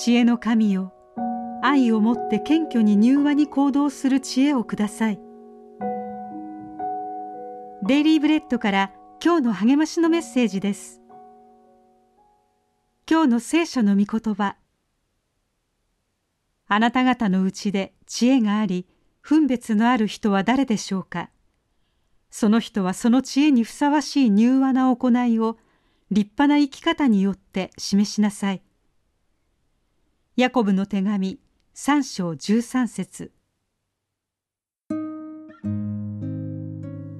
知恵の神よ。愛をもって謙虚に柔和に行動する知恵をください。デイリーブレッドから今日の励ましのメッセージです。今日の聖書の御言葉。あなた方のうちで知恵があり分別のある人は誰でしょうか。その人はその知恵にふさわしい柔和な行いを立派な生き方によって示しなさい。ヤコブの手紙三章十三節。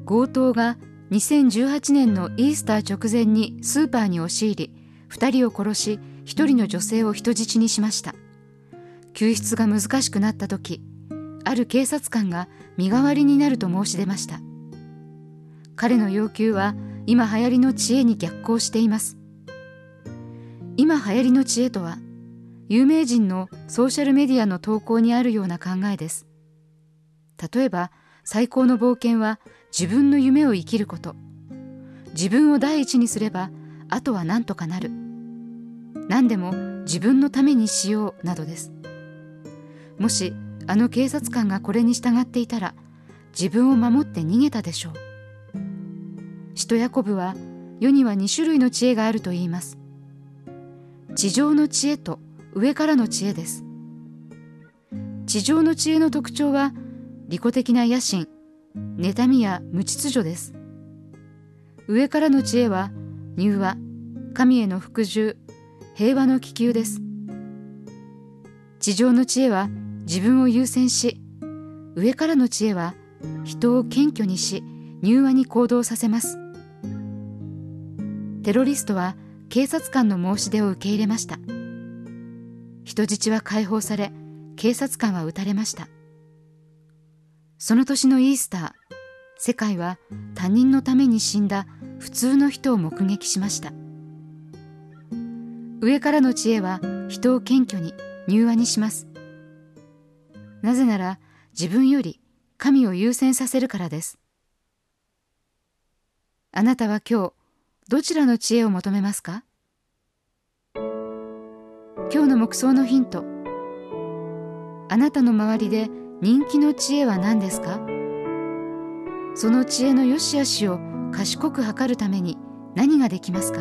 強盗が2018年のイースター直前にスーパーに押し入り2人を殺し1人の女性を人質にしました。救出が難しくなった時ある警察官が身代わりになると申し出ました。彼の要求は今流行りの知恵に逆行しています。今流行りの知恵とは有名人のソーシャルメディアの投稿にあるような考えです。例えば最高の冒険は自分の夢を生きること。自分を第一にすればあとは何とかなる。何でも自分のためにしようなどです。もしあの警察官がこれに従っていたら自分を守って逃げたでしょう。使徒ヤコブは世には2種類の知恵があると言います。地上の知恵と上からの知恵です。地上の知恵の特徴は利己的な野心妬みや無秩序です。上からの知恵は柔和神への服従平和の気球です。地上の知恵は自分を優先し上からの知恵は人を謙虚にし柔和に行動させます。テロリストは警察官の申し出を受け入れました。人質は解放され警察官は撃たれました。その年のイースター世界は他人のために死んだ普通の人を目撃しました。上からの知恵は人を謙虚に柔和にします。なぜなら自分より神を優先させるからです。あなたは今日どちらの知恵を求めますか？今日の目想のヒント。あなたの周りで人気の知恵は何ですか？その知恵の良し悪しを賢く測るために何ができますか？